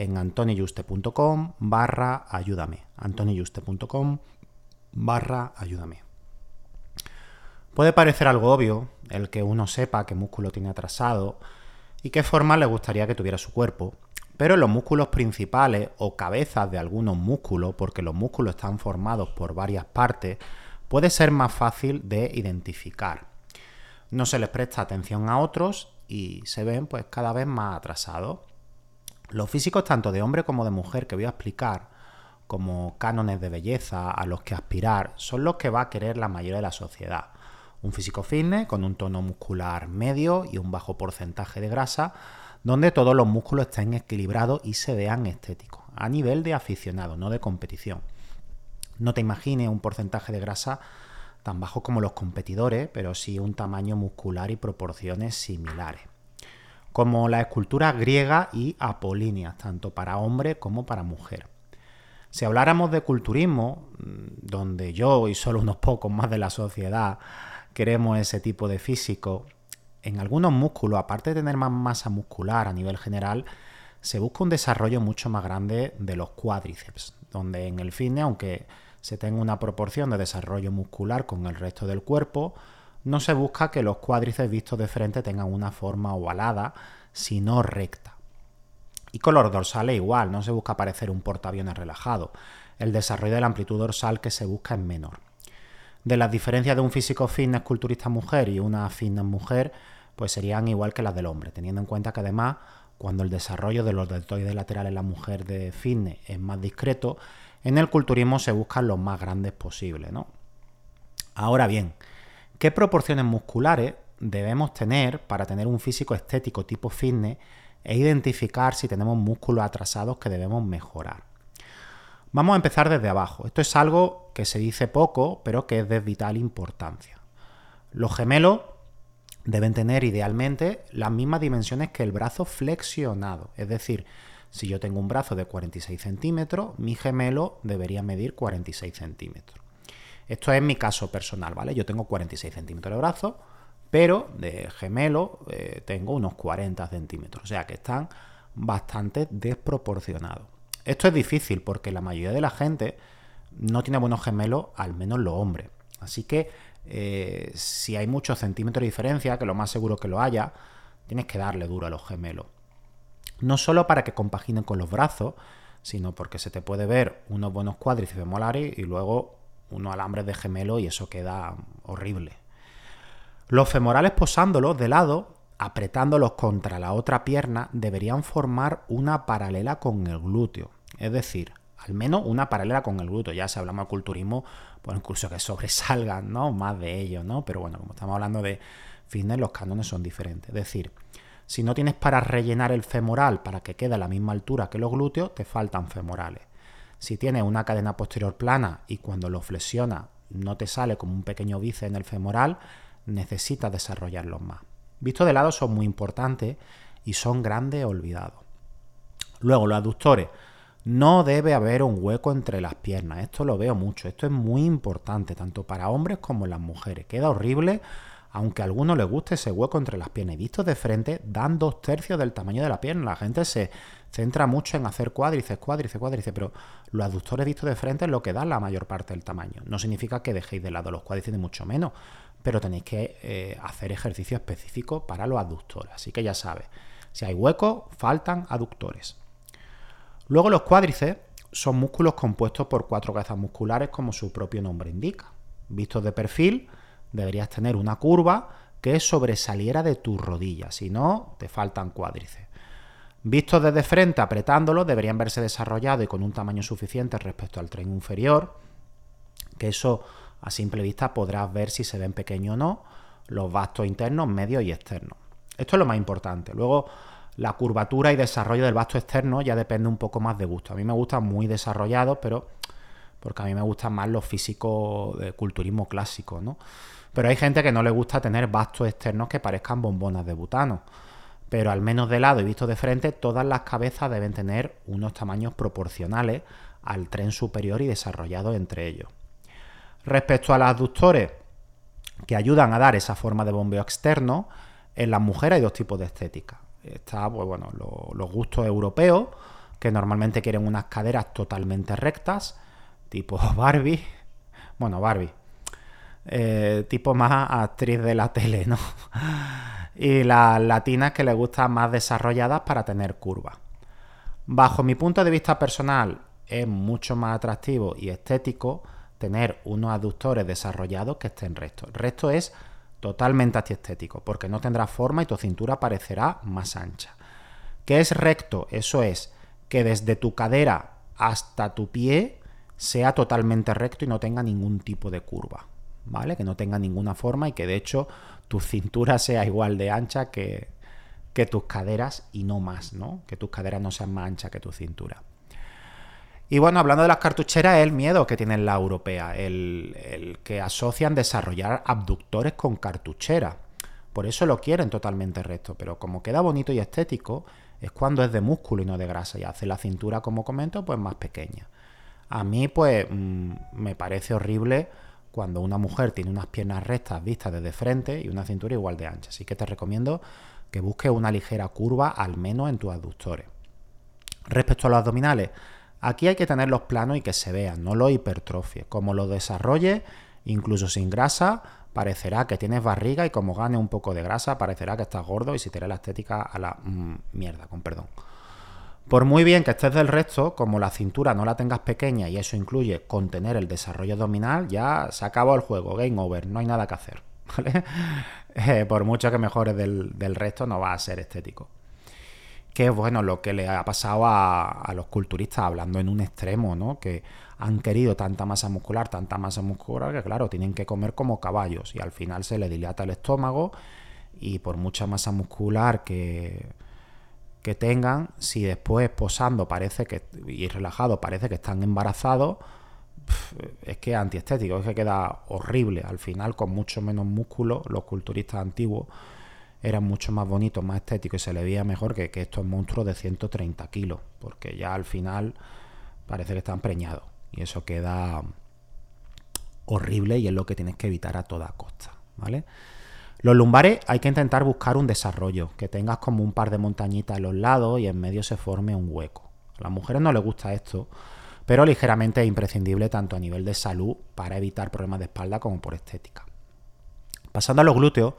en antoniyuste.com barra ayúdame. antoniyuste.com barra ayúdame. Puede parecer algo obvio el que uno sepa qué músculo tiene atrasado y qué forma le gustaría que tuviera su cuerpo, pero los músculos principales o cabezas de algunos músculos, porque los músculos están formados por varias partes, puede ser más fácil de identificar. No se les presta atención a otros y se ven pues cada vez más atrasados. Los físicos tanto de hombre como de mujer que voy a explicar como cánones de belleza a los que aspirar son los que va a querer la mayoría de la sociedad. Un físico fitness con un tono muscular medio y un bajo porcentaje de grasa, donde todos los músculos estén equilibrados y se vean estéticos, a nivel de aficionado, no de competición. No te imagines un porcentaje de grasa tan bajo como los competidores, pero sí un tamaño muscular y proporciones similares como la escultura griega y apolíneas, tanto para hombre como para mujer. Si habláramos de culturismo, mm, donde yo y solo unos pocos más de la sociedad queremos ese tipo de físico, en algunos músculos, aparte de tener más masa muscular a nivel general, se busca un desarrollo mucho más grande de los cuádriceps, donde en el fitness, aunque se tenga una proporción de desarrollo muscular con el resto del cuerpo, no se busca que los cuádriceps vistos de frente tengan una forma ovalada, sino recta. Y con los dorsales igual, no se busca parecer un portaaviones relajado. El desarrollo de la amplitud dorsal que se busca es menor. De las diferencias de un físico fitness culturista mujer y una fitness mujer, pues serían igual que las del hombre, teniendo en cuenta que además, cuando el desarrollo de los deltoides laterales en la mujer de fitness es más discreto, en el culturismo se buscan los más grandes posibles, ¿no? Ahora bien, ¿Qué proporciones musculares debemos tener para tener un físico estético tipo fitness e identificar si tenemos músculos atrasados que debemos mejorar? Vamos a empezar desde abajo. Esto es algo que se dice poco, pero que es de vital importancia. Los gemelos deben tener idealmente las mismas dimensiones que el brazo flexionado. Es decir, si yo tengo un brazo de 46 centímetros, mi gemelo debería medir 46 centímetros. Esto es mi caso personal, ¿vale? Yo tengo 46 centímetros de brazo, pero de gemelo eh, tengo unos 40 centímetros, o sea que están bastante desproporcionados. Esto es difícil porque la mayoría de la gente no tiene buenos gemelos, al menos los hombres. Así que eh, si hay muchos centímetros de diferencia, que lo más seguro que lo haya, tienes que darle duro a los gemelos. No solo para que compaginen con los brazos, sino porque se te puede ver unos buenos cuádriceps molares y luego unos alambres de gemelo y eso queda horrible. Los femorales posándolos de lado, apretándolos contra la otra pierna, deberían formar una paralela con el glúteo. Es decir, al menos una paralela con el glúteo. Ya si hablamos de culturismo, pues incluso que sobresalgan, ¿no? Más de ellos, ¿no? Pero bueno, como estamos hablando de fitness, los cánones son diferentes. Es decir, si no tienes para rellenar el femoral para que quede a la misma altura que los glúteos, te faltan femorales. Si tienes una cadena posterior plana y cuando lo flexiona no te sale como un pequeño bíceps en el femoral, necesitas desarrollarlos más. Visto de lado son muy importantes y son grandes olvidados. Luego los aductores no debe haber un hueco entre las piernas. Esto lo veo mucho. Esto es muy importante, tanto para hombres como las mujeres. Queda horrible, aunque a alguno le guste ese hueco entre las piernas. Y vistos de frente, dan dos tercios del tamaño de la pierna. La gente se centra mucho en hacer cuádriceps, cuádriceps, cuádriceps, pero los aductores vistos de frente es lo que dan la mayor parte del tamaño. No significa que dejéis de lado los cuádriceps, ni mucho menos, pero tenéis que eh, hacer ejercicio específico para los aductores. Así que ya sabes, si hay hueco, faltan aductores. Luego los cuádriceps son músculos compuestos por cuatro cabezas musculares como su propio nombre indica. Vistos de perfil, deberías tener una curva que sobresaliera de tu rodilla, si no, te faltan cuádriceps. Vistos desde frente, apretándolos, deberían verse desarrollados y con un tamaño suficiente respecto al tren inferior, que eso a simple vista podrás ver si se ven pequeños o no, los vastos internos, medios y externos. Esto es lo más importante. Luego, la curvatura y desarrollo del vasto externo ya depende un poco más de gusto. A mí me gustan muy desarrollados, pero porque a mí me gustan más los físicos de culturismo clásico, ¿no? Pero hay gente que no le gusta tener vastos externos que parezcan bombonas de butano. Pero al menos de lado y visto de frente, todas las cabezas deben tener unos tamaños proporcionales al tren superior y desarrollados entre ellos. Respecto a los aductores que ayudan a dar esa forma de bombeo externo, en las mujeres hay dos tipos de estética está, pues bueno, los gustos europeos, que normalmente quieren unas caderas totalmente rectas, tipo Barbie, bueno, Barbie, eh, tipo más actriz de la tele, ¿no? Y las latinas que les gustan más desarrolladas para tener curvas. Bajo mi punto de vista personal, es mucho más atractivo y estético tener unos aductores desarrollados que estén rectos. Recto es totalmente antiestético, porque no tendrá forma y tu cintura parecerá más ancha. ¿Qué es recto? Eso es que desde tu cadera hasta tu pie sea totalmente recto y no tenga ningún tipo de curva, ¿vale? Que no tenga ninguna forma y que de hecho tu cintura sea igual de ancha que, que tus caderas y no más, ¿no? Que tus caderas no sean más anchas que tu cintura. Y bueno, hablando de las cartucheras, es el miedo que tienen la europea, el, que asocian desarrollar abductores con cartuchera. Por eso lo quieren totalmente recto, pero como queda bonito y estético, es cuando es de músculo y no de grasa y hace la cintura, como comento, pues más pequeña. A mí, pues, mm, me parece horrible cuando una mujer tiene unas piernas rectas vistas desde frente y una cintura igual de ancha. Así que te recomiendo que busques una ligera curva, al menos en tus abductores. Respecto a los abdominales, Aquí hay que tenerlos planos y que se vean, no lo hipertrofie. Como lo desarrolle, incluso sin grasa, parecerá que tienes barriga y como gane un poco de grasa, parecerá que estás gordo y si te la estética a la mm, mierda, con perdón. Por muy bien que estés del resto, como la cintura no la tengas pequeña y eso incluye contener el desarrollo abdominal, ya se acabó el juego, game over, no hay nada que hacer. Eh, por mucho que mejores del, del resto, no va a ser estético que es bueno lo que le ha pasado a, los culturistas, hablando en un extremo, ¿no? Que han querido tanta masa muscular, tanta masa muscular, que claro, tienen que comer como caballos y al final se le dilata el estómago y por mucha masa muscular que, que tengan, si después posando parece que y relajado parece que están embarazados, es que es antiestético, es que queda horrible. Al final, con mucho menos músculo, los culturistas antiguos eran mucho más bonitos, más estéticos y se le veía mejor que, estos monstruos de 130 kilos, porque ya al final parece que están preñados y eso queda horrible y es lo que tienes que evitar a toda costa, ¿vale? Los lumbares hay que intentar buscar un desarrollo, que tengas como un par de montañitas a los lados y en medio se forme un hueco. A las mujeres no les gusta esto, pero ligeramente es imprescindible tanto a nivel de salud para evitar problemas de espalda como por estética. Pasando a los glúteos,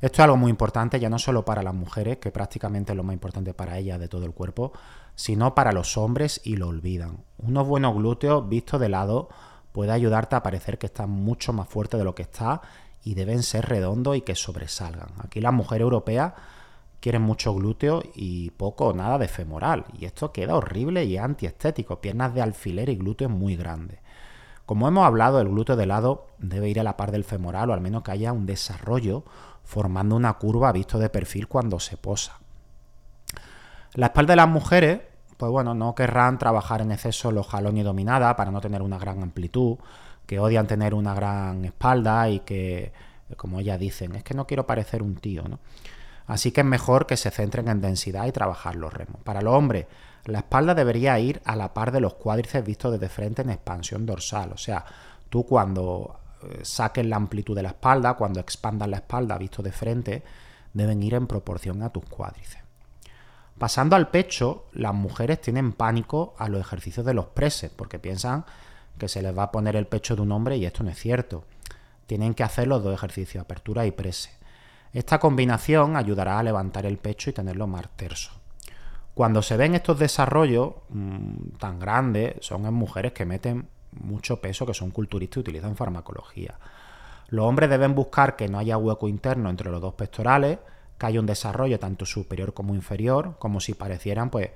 esto es algo muy importante, ya no solo para las mujeres, que prácticamente es lo más importante para ellas de todo el cuerpo, sino para los hombres y lo olvidan. Unos buenos glúteos vistos de lado puede ayudarte a parecer que estás mucho más fuerte de lo que está y deben ser redondos y que sobresalgan. Aquí las mujeres europeas quieren mucho glúteo y poco o nada de femoral. Y esto queda horrible y antiestético. Piernas de alfiler y glúteos muy grandes. Como hemos hablado, el glúteo de lado debe ir a la par del femoral o al menos que haya un desarrollo formando una curva visto de perfil cuando se posa. La espalda de las mujeres, pues bueno, no querrán trabajar en exceso los jalones y dominada para no tener una gran amplitud, que odian tener una gran espalda y que, como ellas dicen, es que no quiero parecer un tío, ¿no? Así que es mejor que se centren en densidad y trabajar los remos. Para los hombres, La espalda debería ir a la par de los cuádriceps vistos desde frente en expansión dorsal. O sea, tú cuando eh, saques la amplitud de la espalda, cuando expandas la espalda visto de frente, deben ir en proporción a tus cuádriceps. Pasando al pecho, las mujeres tienen pánico a los ejercicios de los preses, porque piensan que se les va a poner el pecho de un hombre y esto no es cierto. Tienen que hacer los dos ejercicios, apertura y prese. Esta combinación ayudará a levantar el pecho y tenerlo más terso. Cuando se ven estos desarrollos mm, tan grandes, son en mujeres que meten mucho peso, que son culturistas y utilizan farmacología. Los hombres deben buscar que no haya hueco interno entre los dos pectorales, que haya un desarrollo tanto superior como inferior, como si parecieran pues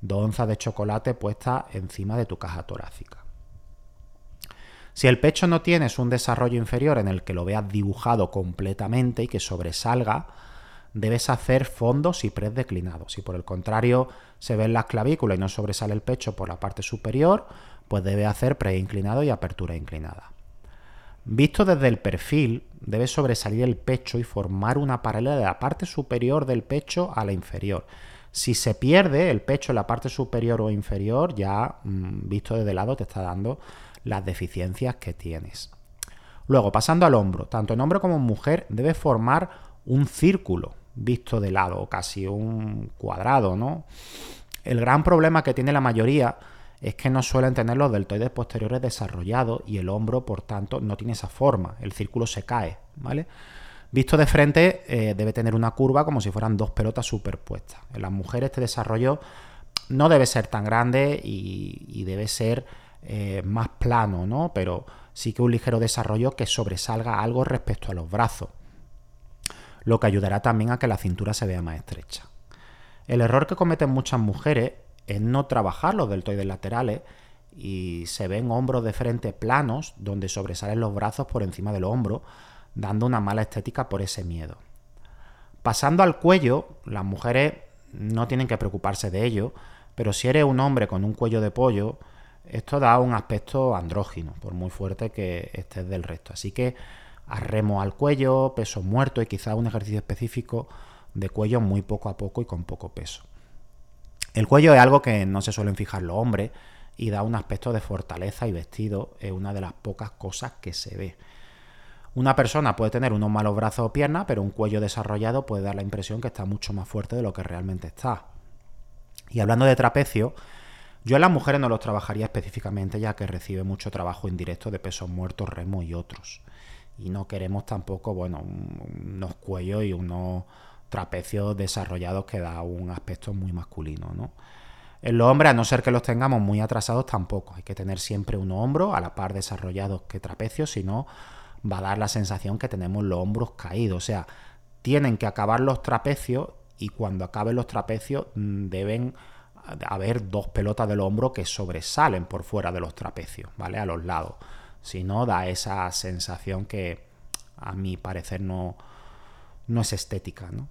dos onzas de chocolate puestas encima de tu caja torácica. Si el pecho no tienes un desarrollo inferior en el que lo veas dibujado completamente y que sobresalga, debes hacer fondos y press declinados. Si por el contrario se ven las clavículas y no sobresale el pecho por la parte superior, pues debe hacer pre inclinado y apertura inclinada. Visto desde el perfil, debe sobresalir el pecho y formar una paralela de la parte superior del pecho a la inferior. Si se pierde el pecho en la parte superior o inferior, ya mm, visto desde el lado te está dando las deficiencias que tienes. Luego, pasando al hombro, tanto en hombre como en mujer debe formar un círculo visto de lado, casi un cuadrado, ¿no? El gran problema que tiene la mayoría es que no suelen tener los deltoides posteriores desarrollados y el hombro, por tanto, no tiene esa forma, el círculo se cae, ¿vale? Visto de frente, eh, debe tener una curva como si fueran dos pelotas superpuestas. En las mujeres este desarrollo no debe ser tan grande y, debe ser eh, más plano, ¿no? Pero sí que un ligero desarrollo que sobresalga algo respecto a los brazos, lo que ayudará también a que la cintura se vea más estrecha. El error que cometen muchas mujeres es no trabajar los deltoides laterales y se ven hombros de frente planos donde sobresalen los brazos por encima del hombro, dando una mala estética por ese miedo. Pasando al cuello, las mujeres no tienen que preocuparse de ello, pero si eres un hombre con un cuello de pollo, esto da un aspecto andrógino, por muy fuerte que estés del resto. Así que arremo al cuello, peso muerto y quizá un ejercicio específico de cuello muy poco a poco y con poco peso. El cuello es algo que no se suelen fijar los hombres y da un aspecto de fortaleza y vestido, es una de las pocas cosas que se ve. Una persona puede tener unos malos brazos o piernas, pero un cuello desarrollado puede dar la impresión que está mucho más fuerte de lo que realmente está. Y hablando de trapecio, yo en las mujeres no los trabajaría específicamente ya que recibe mucho trabajo indirecto de pesos muertos, remo y otros. Y no queremos tampoco, bueno, unos cuellos y unos trapecios desarrollados que da un aspecto muy masculino, ¿no? En los hombres, a no ser que los tengamos muy atrasados, tampoco. Hay que tener siempre un hombro a la par desarrollados que trapecios, si no, va a dar la sensación que tenemos los hombros caídos. O sea, tienen que acabar los trapecios y cuando acaben los trapecios mm, deben haber dos pelotas del hombro que sobresalen por fuera de los trapecios, ¿vale? A los lados. Si no, da esa sensación que a mi parecer no, no es estética, ¿no?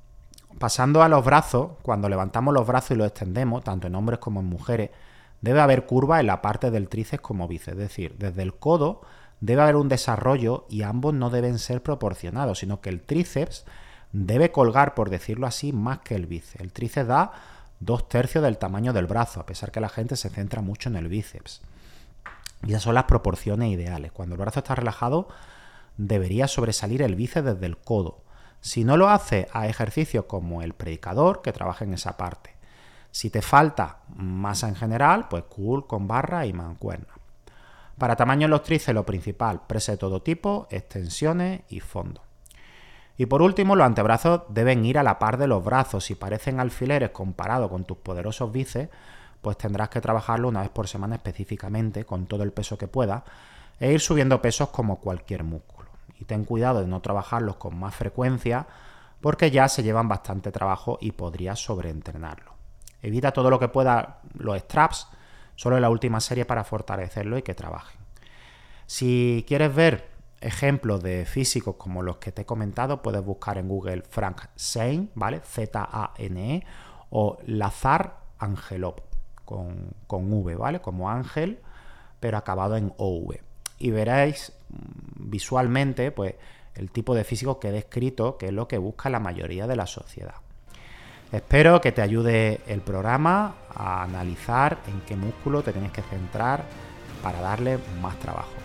Pasando a los brazos, cuando levantamos los brazos y los extendemos, tanto en hombres como en mujeres, debe haber curva en la parte del tríceps como bíceps, es decir, desde el codo debe haber un desarrollo y ambos no deben ser proporcionados, sino que el tríceps debe colgar, por decirlo así, más que el bíceps. El tríceps da dos tercios del tamaño del brazo, a pesar que la gente se centra mucho en el bíceps. Y esas son las proporciones ideales. Cuando el brazo está relajado, debería sobresalir el bíceps desde el codo. Si no lo hace a ejercicios como el predicador, que trabaja en esa parte. Si te falta masa en general, pues cool con barra y mancuerna. Para tamaño en los tríceps lo principal, prese de todo tipo, extensiones y fondo. Y por último, los antebrazos deben ir a la par de los brazos. Si parecen alfileres comparado con tus poderosos bíceps, pues tendrás que trabajarlo una vez por semana específicamente, con todo el peso que pueda, e ir subiendo pesos como cualquier músculo y ten cuidado de no trabajarlos con más frecuencia porque ya se llevan bastante trabajo y podrías sobreentrenarlo. Evita todo lo que pueda los straps, solo en la última serie para fortalecerlo y que trabajen. Si quieres ver ejemplos de físicos como los que te he comentado, puedes buscar en Google Frank Zane, ¿vale? Z-A-N-E, o Lazar Angelov, con, con V, ¿vale? Como Ángel, pero acabado en OV. Y veréis visualmente, pues el tipo de físico que he descrito, que es lo que busca la mayoría de la sociedad. Espero que te ayude el programa a analizar en qué músculo te tienes que centrar para darle más trabajo.